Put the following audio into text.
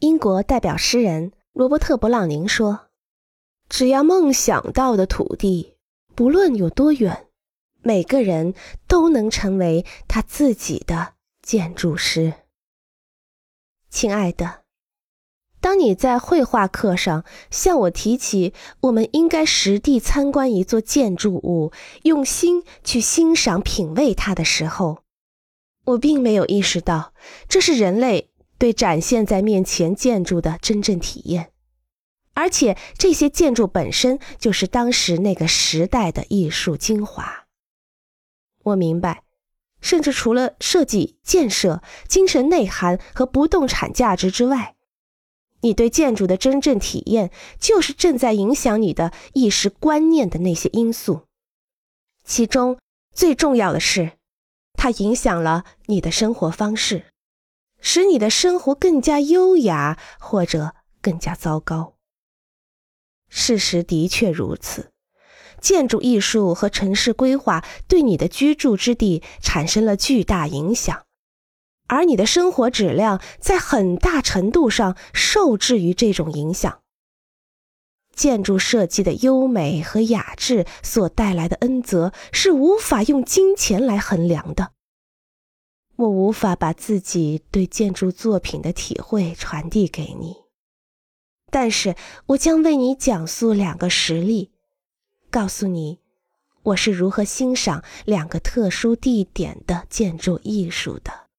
英国代表诗人罗伯特·勃朗宁说：“只要梦想到的土地，不论有多远，每个人都能成为他自己的建筑师。”亲爱的，当你在绘画课上向我提起我们应该实地参观一座建筑物，用心去欣赏、品味它的时候，我并没有意识到这是人类。对展现在面前建筑的真正体验，而且这些建筑本身就是当时那个时代的艺术精华。我明白，甚至除了设计、建设、精神内涵和不动产价值之外，你对建筑的真正体验，就是正在影响你的意识观念的那些因素。其中最重要的是，它影响了你的生活方式。使你的生活更加优雅，或者更加糟糕。事实的确如此，建筑艺术和城市规划对你的居住之地产生了巨大影响，而你的生活质量在很大程度上受制于这种影响。建筑设计的优美和雅致所带来的恩泽是无法用金钱来衡量的。我无法把自己对建筑作品的体会传递给你，但是我将为你讲述两个实例，告诉你我是如何欣赏两个特殊地点的建筑艺术的。